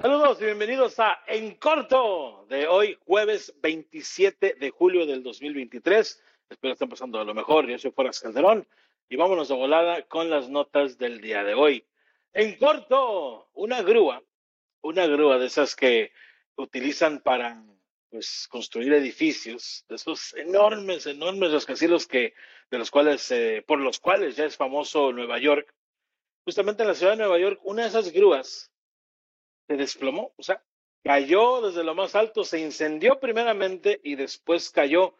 Saludos y bienvenidos a En Corto de hoy, jueves 27 de julio del 2023. Espero estén pasando a lo mejor. Yo soy Foras Calderón y vámonos de volada con las notas del día de hoy. En corto, una grúa, una grúa de esas que utilizan para pues, construir edificios, de esos enormes, enormes rascacielos que, de los cuales, eh, por los cuales ya es famoso Nueva York. Justamente en la ciudad de Nueva York, una de esas grúas se desplomó, o sea, cayó desde lo más alto, se incendió primeramente y después cayó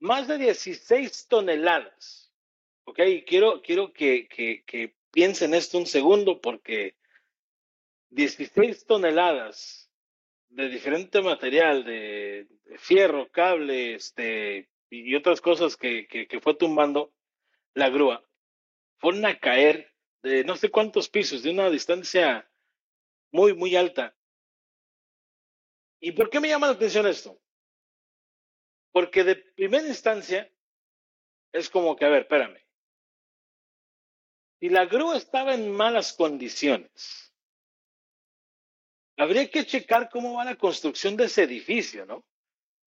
más de 16 toneladas. Ok, quiero, quiero que, que, piensen esto un segundo porque 16 toneladas de diferente material, de, de fierro, cable, este, y otras cosas que, que, que, fue tumbando la grúa, fueron a caer de no sé cuántos pisos, de una distancia muy, muy alta. ¿Y por qué me llama la atención esto? Porque de primera instancia es como que, a ver, espérame. Si la grúa estaba en malas condiciones, Habría que checar cómo va la construcción de ese edificio, ¿no?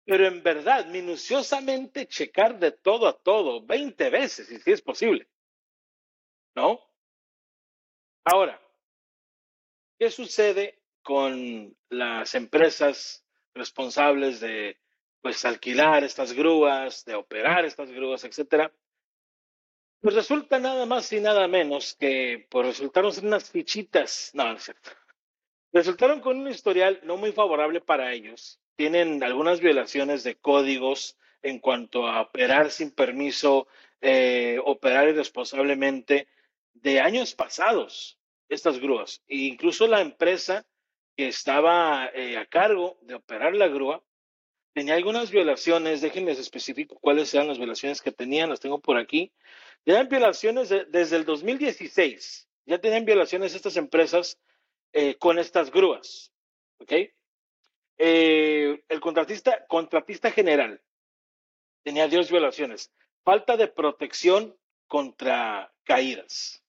Pero en verdad, minuciosamente checar de todo a todo, 20 veces, si es posible. ¿No? Ahora, ¿qué sucede con las empresas responsables de pues alquilar estas grúas, de operar estas grúas, etcétera? Pues resulta nada más y nada menos que pues, resultaron ser unas fichitas, no, no es cierto, resultaron con un historial no muy favorable para ellos. Tienen algunas violaciones de códigos en cuanto a operar sin permiso, eh, operar irresponsablemente de años pasados, estas grúas. E incluso la empresa que estaba eh, a cargo de operar la grúa tenía algunas violaciones, déjenles especifico cuáles eran las violaciones que tenían, las tengo por aquí. Tenían violaciones de, desde el 2016, ya tenían violaciones estas empresas eh, con estas grúas. ¿Ok? Eh, el contratista, contratista general tenía dos violaciones. Falta de protección contra caídas.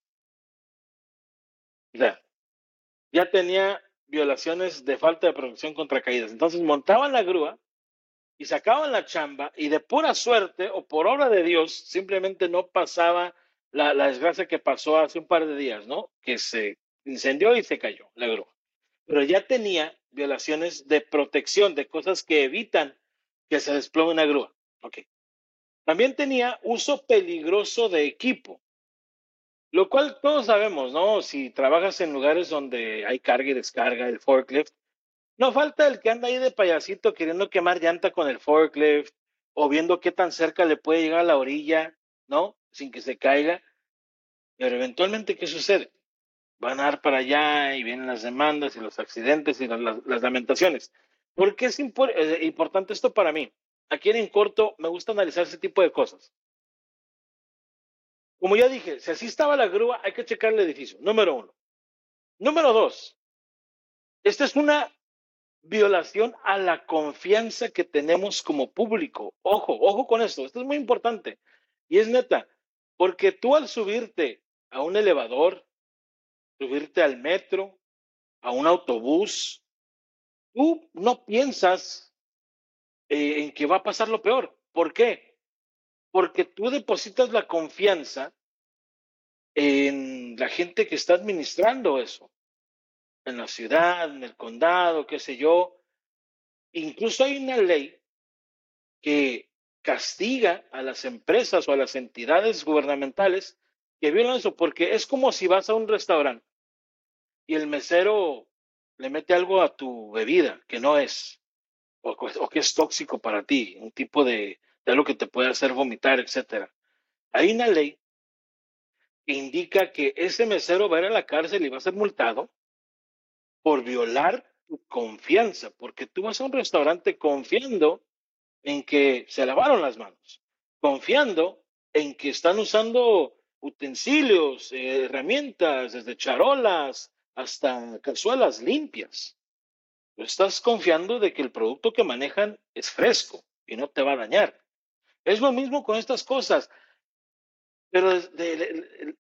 Ya tenía violaciones de falta de protección contra caídas. Entonces montaban la grúa y sacaban la chamba y de pura suerte o por obra de Dios simplemente no pasaba la, desgracia que pasó hace un par de días, ¿no? Que se incendió y se cayó la grúa. Pero ya tenía violaciones de protección, de cosas que evitan que se desplome una grúa. También tenía uso peligroso de equipo, lo cual todos sabemos, ¿no? Si trabajas en lugares donde hay carga y descarga, el forklift, no falta el que anda ahí de payasito queriendo quemar llanta con el forklift o viendo qué tan cerca le puede llegar a la orilla, ¿no? Sin que se caiga. Pero eventualmente, ¿qué sucede? van a dar para allá y vienen las demandas y los accidentes y las, lamentaciones. ¿Por qué es eh, importante esto para mí? Aquí en corto me gusta analizar ese tipo de cosas. Como ya dije, si así estaba la grúa, hay que checar el edificio, número uno. Número dos, esta es una violación a la confianza que tenemos como público. Ojo, ojo con esto, esto es muy importante. Y es neta, porque tú al subirte a un elevador, subirte al metro, a un autobús, tú no piensas eh, en que va a pasar lo peor. ¿Por qué? Porque tú depositas la confianza en la gente que está administrando eso, en la ciudad, en el condado, qué sé yo. Incluso hay una ley que castiga a las empresas o a las entidades gubernamentales que violan eso, porque es como si vas a un restaurante y el mesero le mete algo a tu bebida que no es, o, o que es tóxico para ti, un tipo de, algo que te puede hacer vomitar, etcétera. Hay una ley que indica que ese mesero va a ir a la cárcel y va a ser multado por violar tu confianza, porque tú vas a un restaurante confiando en que se lavaron las manos, confiando en que están usando utensilios, eh, herramientas, desde charolas, hasta cazuelas limpias. estás confiando de que el producto que manejan es fresco y no te va a dañar. Es lo mismo con estas cosas. Pero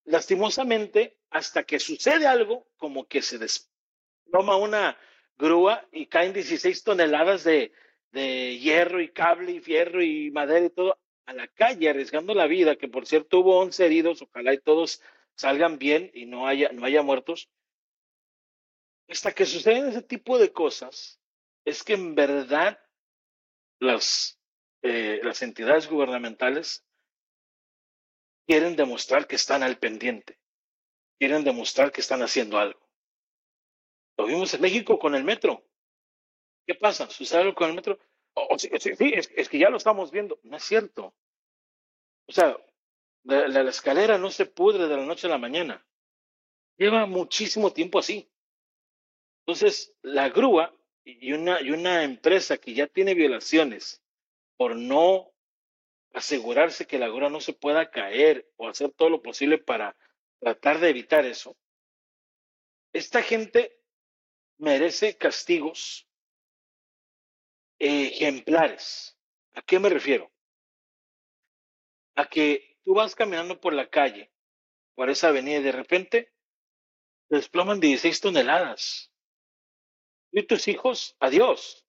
lastimosamente, hasta que sucede algo, como que se desploma una grúa y caen 16 toneladas de, de hierro y cable y fierro y madera y todo a la calle arriesgando la vida, que por cierto hubo 11 heridos, ojalá y todos salgan bien y no haya, no haya muertos. Hasta que suceden ese tipo de cosas, es que en verdad las, eh, las entidades gubernamentales quieren demostrar que están al pendiente, quieren demostrar que están haciendo algo. Lo vimos en México con el metro. ¿Qué pasa? ¿Sucede algo con el metro? Oh, sí, sí, es, que ya lo estamos viendo. No es cierto. O sea, la, la, escalera no se pudre de la noche a la mañana. Lleva muchísimo tiempo así. Entonces, la grúa y una, y una empresa que ya tiene violaciones por no asegurarse que la grúa no se pueda caer o hacer todo lo posible para tratar de evitar eso, esta gente merece castigos ejemplares. ¿A qué me refiero? A que tú vas caminando por la calle, por esa avenida y de repente te desploman 16 toneladas. Y tus hijos, adiós.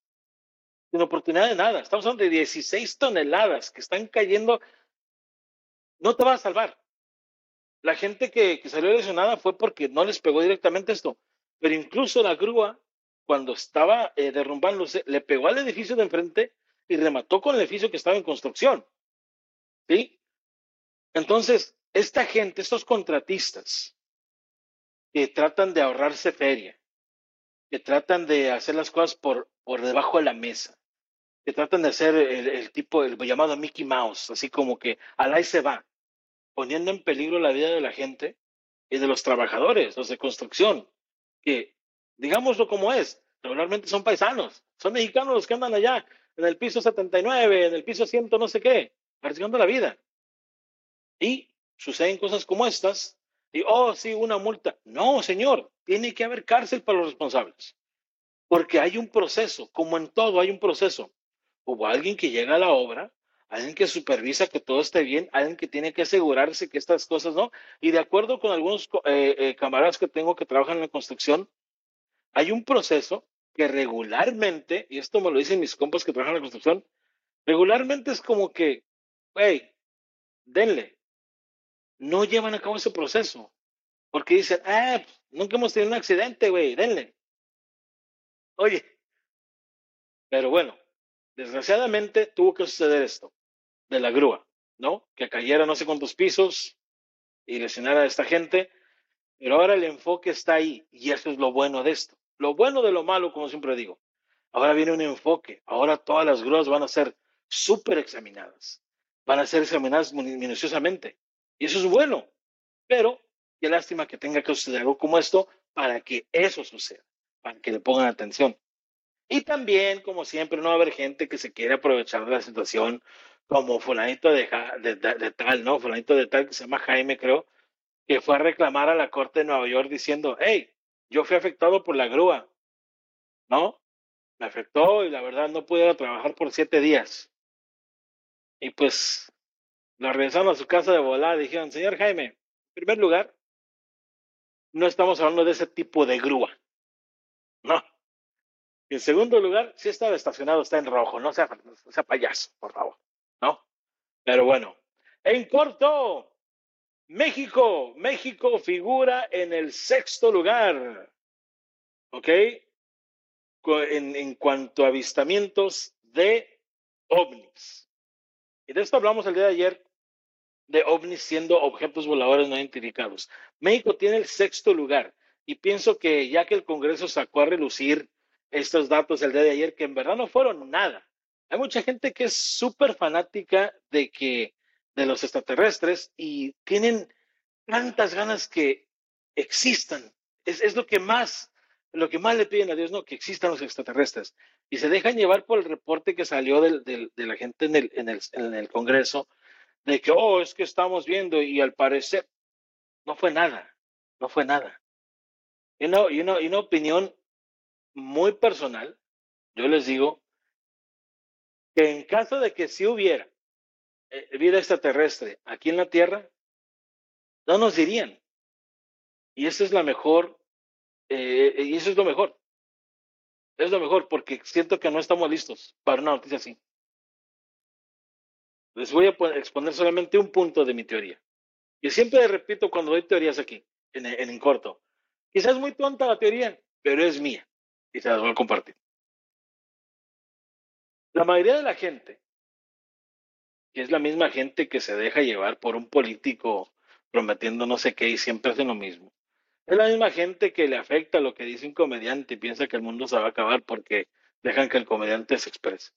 Sin oportunidad de nada. Estamos hablando de 16 toneladas que están cayendo. No te va a salvar. La gente que, salió lesionada fue porque no les pegó directamente esto. Pero incluso la grúa cuando estaba eh, derrumbándose, le pegó al edificio de enfrente y remató con el edificio que estaba en construcción. ¿Sí? Entonces, esta gente, estos contratistas, que tratan de ahorrarse feria, que tratan de hacer las cosas por, por debajo de la mesa, tratan de hacer el, el tipo, el llamado Mickey Mouse, así como que al ahí se va, poniendo en peligro la vida de la gente y de los trabajadores, los de construcción, que digámoslo como es, regularmente son paisanos, son mexicanos los que andan allá en el piso 79, en el piso 100, no sé qué, arriesgando la vida. Y suceden cosas como estas, y, oh, sí, una multa. No, señor, tiene que haber cárcel para los responsables, porque hay un proceso, como en todo hay un proceso. Hubo alguien que llega a la obra, alguien que supervisa que todo esté bien, alguien que tiene que asegurarse que estas cosas no. Y de acuerdo con algunos eh, eh, camaradas que tengo que trabajan en la construcción, hay un proceso que regularmente, y esto me lo dicen mis compas que trabajan en la construcción, regularmente es como que, hey, denle. No llevan a cabo ese proceso. Porque dicen, ah, nunca hemos tenido un accidente, güey, denle. Oye, pero bueno, desgraciadamente tuvo que suceder esto, de la grúa, ¿no? Que cayera no sé cuántos pisos y lesionara a esta gente, pero ahora el enfoque está ahí y eso es lo bueno de esto. Lo bueno de lo malo, como siempre digo. Ahora viene un enfoque. Ahora todas las grúas van a ser súper examinadas. Van a ser examinadas minuciosamente. Y eso es bueno. Pero qué lástima que tenga que suceder algo como esto para que eso suceda, para que le pongan atención. Y también, como siempre, no va a haber gente que se quiere aprovechar de la situación, como fulanito de, de, de, tal, ¿no? Fulanito de tal que se llama Jaime, creo, que fue a reclamar a la Corte de Nueva York diciendo, hey, yo fui afectado por la grúa, ¿no? Me afectó y la verdad no pude trabajar por siete días. Y pues lo regresaron a su casa de volada. Dijeron, señor Jaime, en primer lugar, no estamos hablando de ese tipo de grúa. No. Y en segundo lugar, si estaba estacionado, está en rojo. No sea, sea payaso, por favor. ¿No? Pero bueno. En corto, México, México figura en el sexto lugar, ¿ok? En, en, cuanto a avistamientos de ovnis. Y de esto hablamos el día de ayer, de ovnis siendo objetos voladores no identificados. México tiene el sexto lugar y pienso que ya que el Congreso sacó a relucir estos datos el día de ayer, que en verdad no fueron nada. Hay mucha gente que es súper fanática de que de los extraterrestres y tienen tantas ganas que existan. Es, es, lo que más, lo que más le piden a Dios, ¿no? Que existan los extraterrestres. Y se dejan llevar por el reporte que salió del, del, de la gente en el, en, el, en el Congreso, de que, oh, es que estamos viendo y al parecer no fue nada, no fue nada. Y una, y una, y una opinión muy personal, yo les digo que en caso de que si hubiera eh, vida extraterrestre aquí en la Tierra, no nos dirían. Y esa es la mejor, eh, y eso es lo mejor. Es lo mejor porque siento que no estamos listos para una noticia así. Les voy a exponer solamente un punto de mi teoría. Y siempre repito cuando doy teorías aquí, en, en, corto. Quizás es muy tonta la teoría, pero es mía. Y se las voy a compartir. La mayoría de la gente, que es la misma gente que se deja llevar por un político prometiendo no sé qué y siempre hacen lo mismo, es la misma gente que le afecta lo que dice un comediante y piensa que el mundo se va a acabar porque dejan que el comediante se exprese.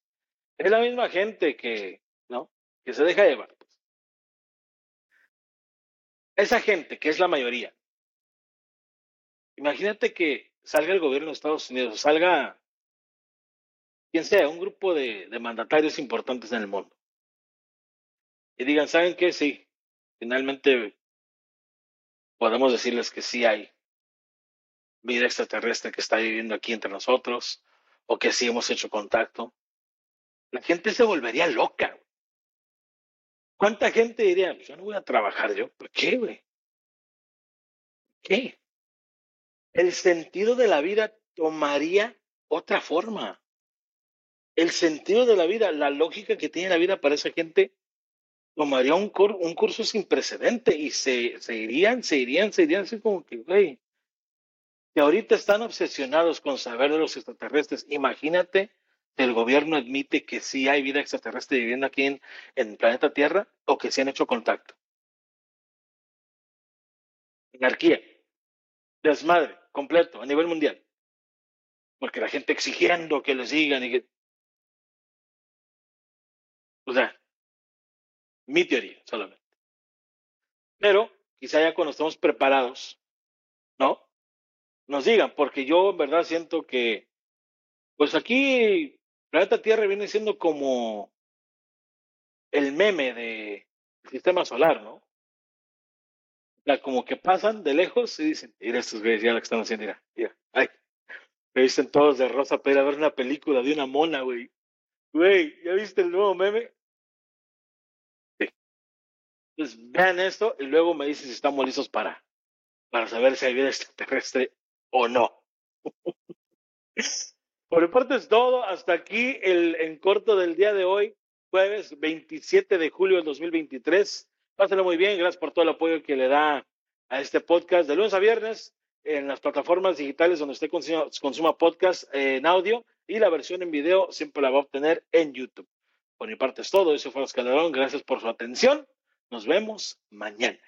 Es la misma gente que, ¿no? Que se deja llevar. Esa gente, que es la mayoría, imagínate que salga el gobierno de Estados Unidos, salga quien sea, un grupo de, mandatarios importantes en el mundo. Y digan, ¿saben qué? Sí, finalmente podemos decirles que sí hay vida extraterrestre que está viviendo aquí entre nosotros o que sí hemos hecho contacto. La gente se volvería loca. ¿Cuánta gente diría, pues yo no voy a trabajar yo? ¿Por qué, güey? ¿Qué? El sentido de la vida tomaría otra forma. El sentido de la vida, la lógica que tiene la vida para esa gente, tomaría un, curso sin precedente y se, irían, se irían, se irían así como que, güey, que ahorita están obsesionados con saber de los extraterrestres. Imagínate el gobierno admite que sí hay vida extraterrestre viviendo aquí en, en el planeta Tierra o que sí han hecho contacto. Anarquía, desmadre completo a nivel mundial. Porque la gente exigiendo que les digan y que... O sea, mi teoría solamente. Pero quizá ya cuando estemos preparados, ¿no? Nos digan, porque yo en verdad siento que, pues aquí, planeta Tierra viene siendo como el meme de sistema solar, ¿no? Sea, como que pasan de lejos y dicen, mira estos güeyes ya lo que están haciendo, mira, mira, ay, me dicen todos de rosa para ir a ver una película de una mona, güey. Güey, ¿ya viste el nuevo meme? Entonces, vean esto y luego me dicen si estamos listos para, para saber si hay vida extraterrestre o no. Por mi parte es todo. Hasta aquí el en corto del día de hoy, jueves 27 de julio del 2023. Pásenlo muy bien. Gracias por todo el apoyo que le da a este podcast de lunes a viernes en las plataformas digitales donde usted consuma, consuma podcast en audio y la versión en video siempre la va a obtener en YouTube. Por mi parte es todo. Eso fue Calderón. Gracias por su atención. Nos vemos mañana.